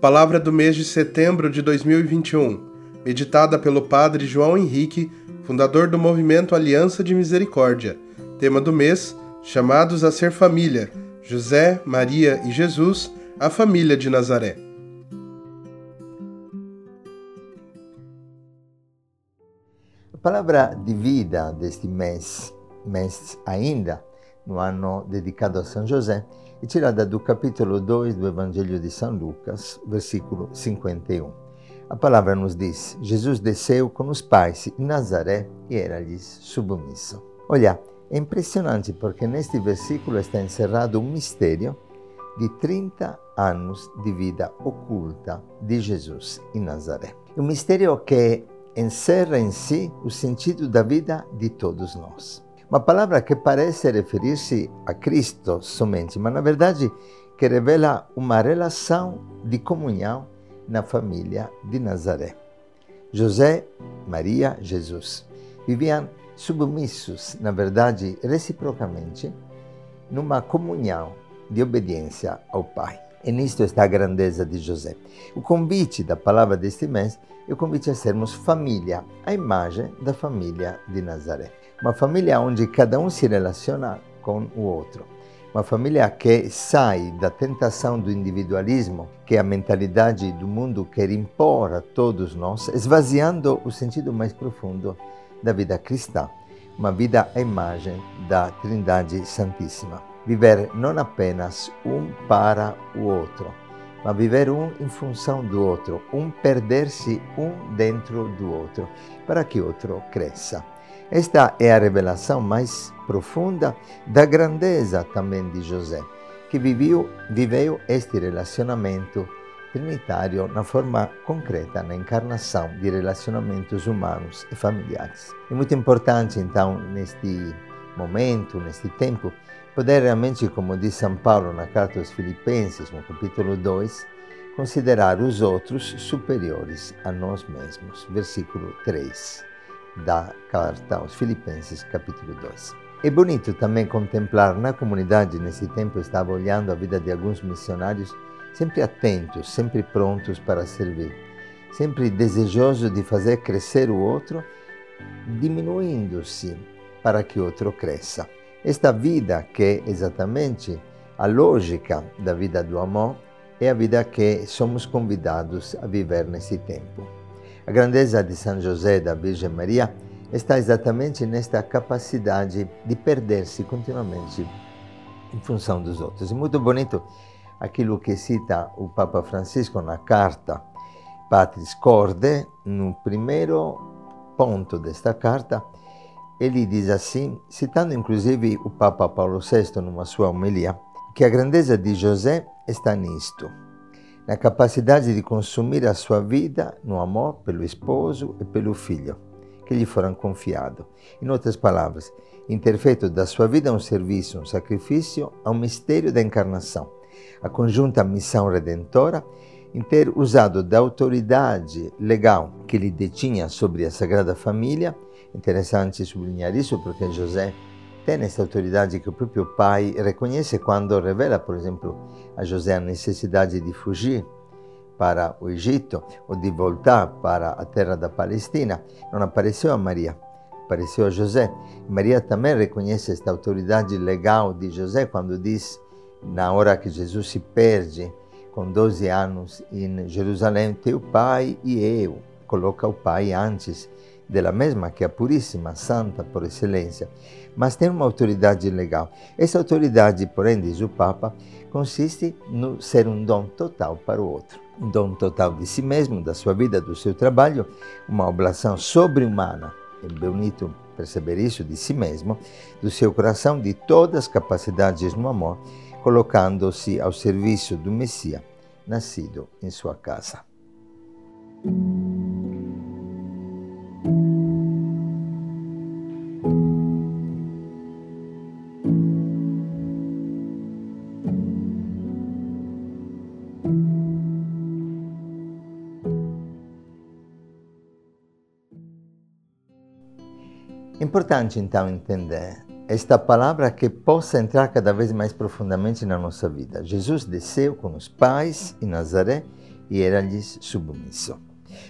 Palavra do mês de setembro de 2021, meditada pelo Padre João Henrique, fundador do movimento Aliança de Misericórdia. Tema do mês: Chamados a ser família, José, Maria e Jesus, a família de Nazaré. A palavra de vida deste mês, mês ainda, no ano dedicado a São José, é tirada do capítulo 2 do Evangelho de São Lucas, versículo 51. A palavra nos diz: Jesus desceu com os pais em Nazaré e era-lhes submisso. Olha, é impressionante porque neste versículo está encerrado um mistério de 30 anos de vida oculta de Jesus em Nazaré. Um mistério que encerra em si o sentido da vida de todos nós. Uma palavra que parece referir-se a Cristo somente, mas na verdade que revela uma relação de comunhão na família de Nazaré. José, Maria, Jesus viviam submissos, na verdade, reciprocamente, numa comunhão de obediência ao Pai. E nisto está a grandeza de José. O convite da palavra deste mês é o convite a sermos família, a imagem da família de Nazaré. Uma família onde cada um se relaciona com o outro. Uma família que sai da tentação do individualismo, que é a mentalidade do mundo quer impor a todos nós, esvaziando o sentido mais profundo da vida cristã, uma vida à imagem da Trindade Santíssima. Viver não apenas um para o outro, mas viver um em função do outro, um perder-se um dentro do outro, para que o outro cresça. Esta é a revelação mais profunda da grandeza também de José, que viveu, viveu este relacionamento trinitário na forma concreta, na encarnação de relacionamentos humanos e familiares. É muito importante, então, neste momento, neste tempo, poder realmente, como diz São Paulo na carta aos Filipenses, no capítulo 2, considerar os outros superiores a nós mesmos. Versículo 3 da carta aos Filipenses, capítulo 2. É bonito também contemplar na comunidade, nesse tempo, eu estava olhando a vida de alguns missionários sempre atentos, sempre prontos para servir, sempre desejosos de fazer crescer o outro, diminuindo-se para que o outro cresça. Esta vida que é exatamente a lógica da vida do amor é a vida que somos convidados a viver nesse tempo. A grandeza de São José e da Virgem Maria está exatamente nesta capacidade de perder-se continuamente em função dos outros. É muito bonito aquilo que cita o Papa Francisco na carta Patris Corde, no primeiro ponto desta carta, ele diz assim, citando inclusive o Papa Paulo VI numa sua homilia, que a grandeza de José está nisto, na capacidade de consumir a sua vida no amor pelo esposo e pelo filho, que lhe foram confiado. Em outras palavras, em ter feito da sua vida um serviço, um sacrifício ao mistério da encarnação a conjunta missão redentora em ter usado da autoridade legal que ele detinha sobre a Sagrada Família. Interessante sublinhar isso porque José tem essa autoridade que o próprio pai reconhece quando revela, por exemplo, a José a necessidade de fugir para o Egito ou de voltar para a terra da Palestina. Não apareceu a Maria, apareceu a José. Maria também reconhece esta autoridade legal de José quando diz na hora que Jesus se perde com 12 anos em Jerusalém, teu pai e eu. Coloca o pai antes dela mesma, que é a puríssima, santa por excelência, mas tem uma autoridade legal. Essa autoridade, porém, diz o Papa, consiste no ser um dom total para o outro. Um dom total de si mesmo, da sua vida, do seu trabalho, uma oblação sobre-humana. É bonito perceber isso de si mesmo, do seu coração, de todas as capacidades no amor colocando-se ao serviço do Messias, nascido em sua casa. Importante então entender esta palavra que possa entrar cada vez mais profundamente na nossa vida. Jesus desceu com os pais em Nazaré e era-lhes submisso.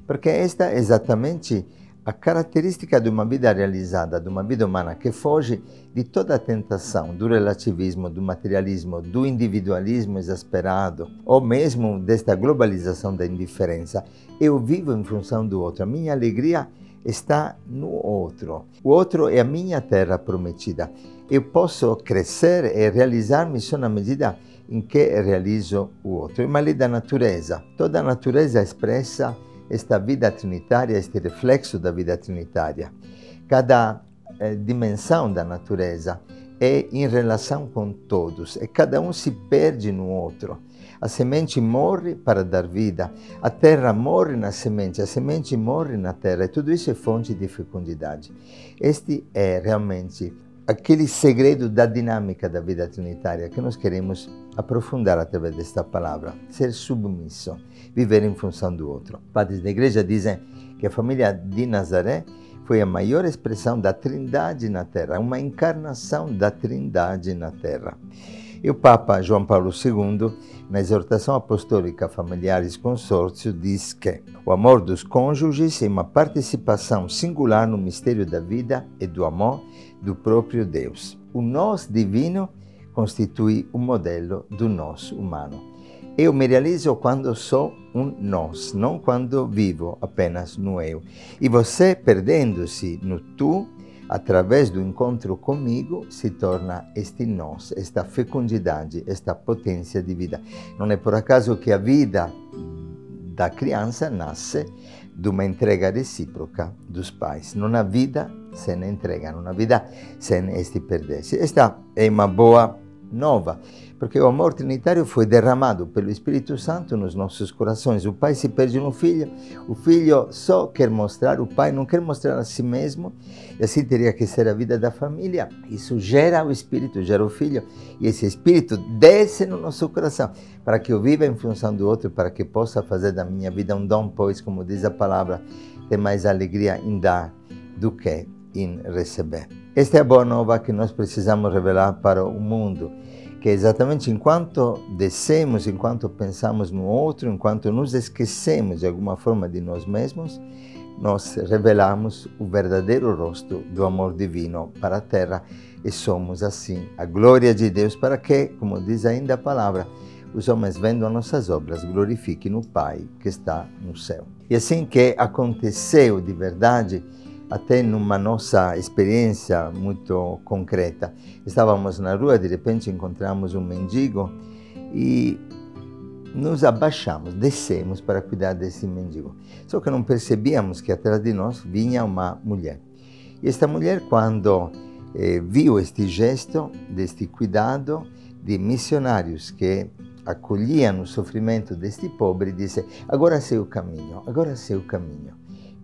Porque esta é exatamente a característica de uma vida realizada, de uma vida humana que foge de toda a tentação do relativismo, do materialismo, do individualismo exasperado, ou mesmo desta globalização da indiferença. Eu vivo em função do outro. A minha alegria está no outro. O outro é a minha terra prometida. Eu posso crescer e realizar-me só na medida em que realizo o outro. É uma lei da natureza. Toda a natureza expressa esta vida trinitária, este reflexo da vida trinitária. Cada eh, dimensão da natureza é em relação com todos e cada um se perde no outro. A semente morre para dar vida, a terra morre na semente, a semente morre na terra, e tudo isso é fonte de fecundidade. Este é realmente aquele segredo da dinâmica da vida trinitária que nós queremos aprofundar através desta palavra, ser submisso, viver em função do outro. Padres da igreja dizem que a família de Nazaré foi a maior expressão da Trindade na Terra, uma encarnação da Trindade na Terra. E o Papa João Paulo II, na exortação apostólica Familiares Consórcio, diz que o amor dos cônjuges é uma participação singular no mistério da vida e do amor do próprio Deus. O nós divino constitui o modelo do nós humano. Eu me realizo quando sou um nós, não quando vivo apenas no eu. E você, perdendo-se no tu, através do encontro comigo, se torna este nós, esta fecundidade, esta potência de vida. Não é por acaso que a vida da criança nasce de uma entrega recíproca dos pais. Não há vida sem entrega, não há vida sem este perder-se. Esta é uma boa nova, porque o amor trinitário foi derramado pelo Espírito Santo nos nossos corações. O pai se perde no filho, o filho só quer mostrar, o pai não quer mostrar a si mesmo, e assim teria que ser a vida da família. Isso gera o Espírito, gera o filho, e esse Espírito desce no nosso coração, para que eu viva em função do outro, para que possa fazer da minha vida um dom, pois, como diz a palavra, tem mais alegria em dar do que em receber. Esta é a boa nova que nós precisamos revelar para o mundo que exatamente enquanto descemos, enquanto pensamos no outro, enquanto nos esquecemos de alguma forma de nós mesmos, nós revelamos o verdadeiro rosto do amor divino para a terra e somos assim a glória de Deus para que, como diz ainda a palavra, os homens vendo as nossas obras glorifiquem o Pai que está no céu. E assim que aconteceu de verdade, até numa nossa experiência muito concreta. Estávamos na rua, de repente encontramos um mendigo e nos abaixamos, descemos para cuidar desse mendigo. Só que não percebíamos que atrás de nós vinha uma mulher. E esta mulher, quando eh, viu este gesto, deste cuidado de missionários que acolhiam o sofrimento deste pobre, disse: Agora sei o caminho, agora sei o caminho.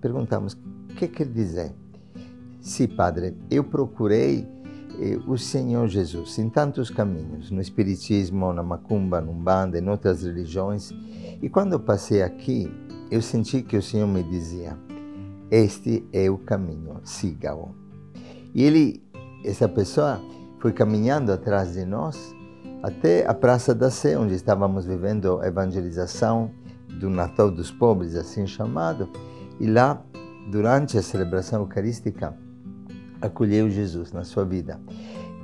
Perguntamos: que quer dizer? Sim, Padre, eu procurei eh, o Senhor Jesus em tantos caminhos, no Espiritismo, na Macumba, no Umbanda, em outras religiões, e quando passei aqui, eu senti que o Senhor me dizia: Este é o caminho, siga-o. E ele, essa pessoa, foi caminhando atrás de nós até a Praça da Sé, onde estávamos vivendo a evangelização do Natal dos Pobres, assim chamado, e lá durante a celebração eucarística, acolheu Jesus na sua vida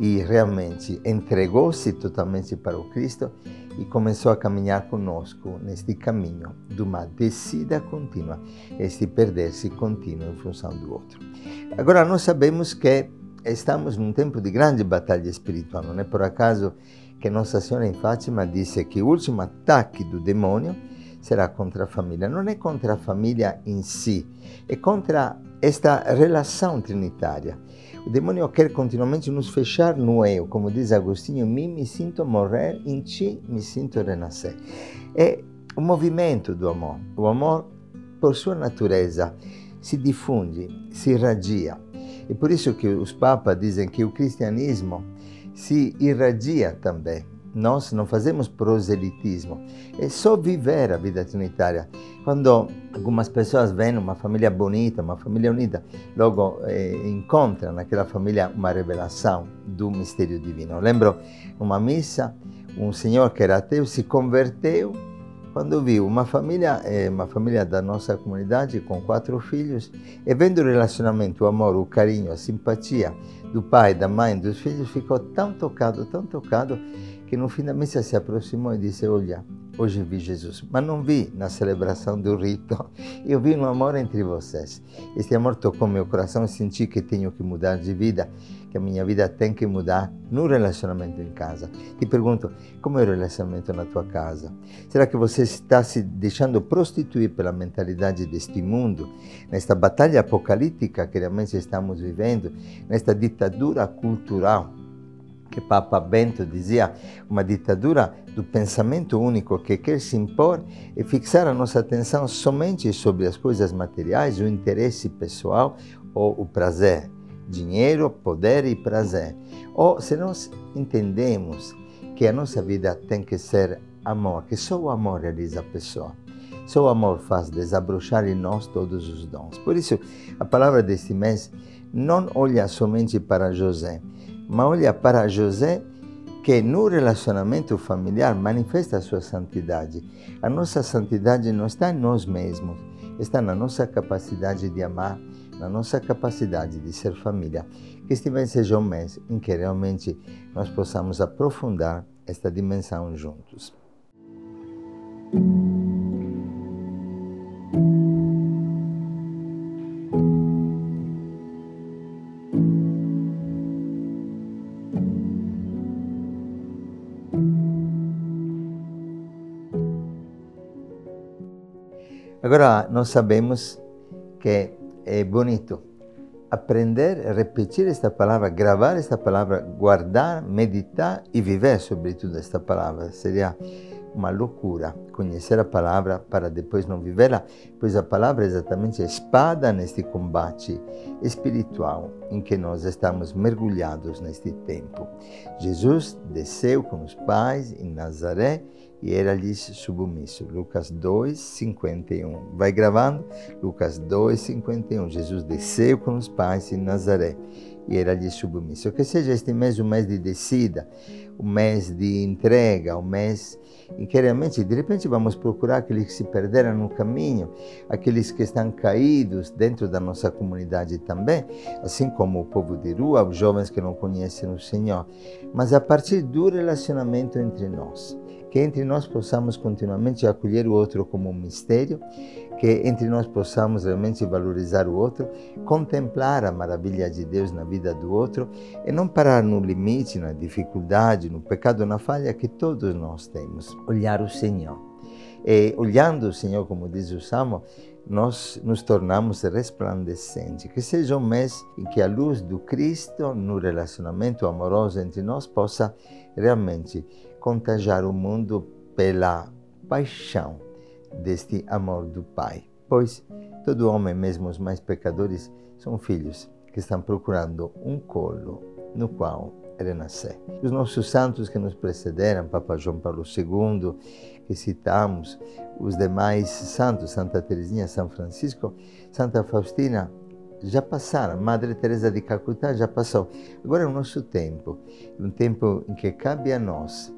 e realmente entregou-se totalmente para o Cristo e começou a caminhar conosco neste caminho de uma descida contínua, este perder-se contínuo em função do outro. Agora, nós sabemos que estamos num tempo de grande batalha espiritual, não é por acaso que Nossa Senhora em Fátima disse que o último ataque do demônio será contra a família. Não é contra a família em si, é contra esta relação trinitária. O demônio quer continuamente nos fechar no eu, como diz Agostinho, me me sinto morrer, em ti me sinto renascer. É o movimento do amor. O amor, por sua natureza, se difunde, se irradia. É por isso que os papas dizem que o cristianismo se irradia também nós não fazemos proselitismo, é só viver a vida trinitária. Quando algumas pessoas veem uma família bonita, uma família unida, logo eh, encontram naquela família uma revelação do mistério divino. lembro uma missa, um senhor que era ateu se converteu quando viu uma família, eh, uma família da nossa comunidade com quatro filhos e vendo o relacionamento, o amor, o carinho, a simpatia do pai, da mãe, dos filhos, ficou tão tocado, tão tocado que no fim da missa se aproximou e disse: Olha, hoje vi Jesus, mas não vi na celebração do rito, eu vi no amor entre vocês. Este amor tocou meu coração e senti que tenho que mudar de vida, que a minha vida tem que mudar no relacionamento em casa. Te pergunto: como é o relacionamento na tua casa? Será que você está se deixando prostituir pela mentalidade deste mundo, nesta batalha apocalíptica que realmente estamos vivendo, nesta ditadura cultural? Que Papa Bento dizia, uma ditadura do pensamento único que quer se impor e fixar a nossa atenção somente sobre as coisas materiais, o interesse pessoal ou o prazer. Dinheiro, poder e prazer. Ou se nós entendemos que a nossa vida tem que ser amor, que só o amor realiza a pessoa. Só o amor faz desabrochar em nós todos os dons. Por isso, a palavra deste mês não olha somente para José, mas olha para José que no relacionamento familiar manifesta a sua santidade. A nossa santidade não está em nós mesmos, está na nossa capacidade de amar, na nossa capacidade de ser família. Que este mês seja um mês em que realmente nós possamos aprofundar esta dimensão juntos. Agora, nós sabemos que é bonito aprender, repetir esta palavra, gravar esta palavra, guardar, meditar e viver sobretudo esta palavra. Seria uma loucura conhecer a palavra para depois não vivê-la, pois a palavra é exatamente a espada neste combate espiritual em que nós estamos mergulhados neste tempo. Jesus desceu com os pais em Nazaré e era-lhes submisso. Lucas 2, 51. Vai gravando? Lucas 2, 51. Jesus desceu com os pais em Nazaré e era-lhe submisso. Que seja este mês um mês de descida, um mês de entrega, um mês em que realmente, de repente, vamos procurar aqueles que se perderam no caminho, aqueles que estão caídos dentro da nossa comunidade também, assim como o povo de rua, os jovens que não conhecem o Senhor, mas a partir do relacionamento entre nós que entre nós possamos continuamente acolher o outro como um mistério, que entre nós possamos realmente valorizar o outro, contemplar a maravilha de Deus na vida do outro e não parar no limite, na dificuldade, no pecado, na falha que todos nós temos. Olhar o Senhor. E olhando o Senhor, como diz o Salmo, nós nos tornamos resplandecentes. Que seja um mês em que a luz do Cristo no relacionamento amoroso entre nós possa realmente contagiar o mundo pela paixão deste amor do Pai. Pois todo homem, mesmo os mais pecadores, são filhos que estão procurando um colo no qual renascer. Os nossos santos que nos precederam, Papa João Paulo II, que citamos, os demais santos, Santa Teresinha, São Francisco, Santa Faustina, já passaram. Madre Teresa de Calcutá já passou. Agora é o nosso tempo, um tempo em que cabe a nós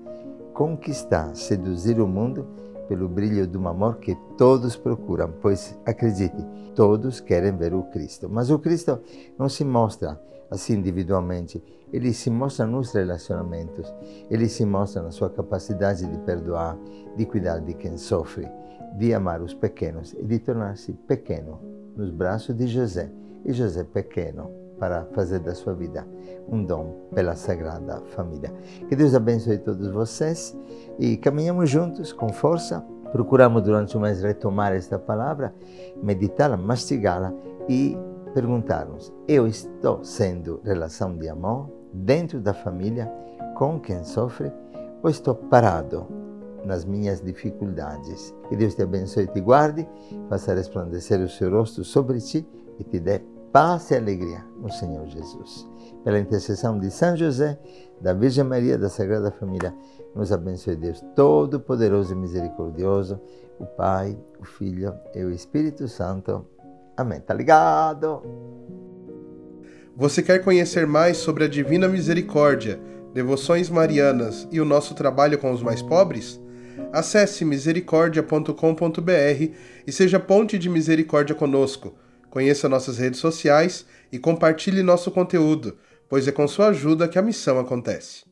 conquistar, seduzir o mundo pelo brilho de um amor que todos procuram, pois acredite, todos querem ver o Cristo. Mas o Cristo não se mostra assim individualmente, ele se mostra nos relacionamentos, ele se mostra na sua capacidade de perdoar, de cuidar de quem sofre, de amar os pequenos e de tornar-se pequeno nos braços de José. E José pequeno para fazer da sua vida um dom pela Sagrada Família. Que Deus abençoe todos vocês e caminhamos juntos com força. Procuramos durante o mês retomar esta palavra, meditá-la, mastigá-la e perguntar-nos: eu estou sendo relação de amor dentro da família com quem sofre ou estou parado nas minhas dificuldades? Que Deus te abençoe e te guarde, faça resplandecer o seu rosto sobre ti e te dê paz e alegria no Senhor Jesus. Pela intercessão de São José, da Virgem Maria, da Sagrada Família, nos abençoe Deus Todo-Poderoso e Misericordioso, o Pai, o Filho e o Espírito Santo. Amém. Tá ligado? Você quer conhecer mais sobre a Divina Misericórdia, devoções marianas e o nosso trabalho com os mais pobres? Acesse misericordia.com.br e seja ponte de misericórdia conosco. Conheça nossas redes sociais e compartilhe nosso conteúdo, pois é com sua ajuda que a missão acontece.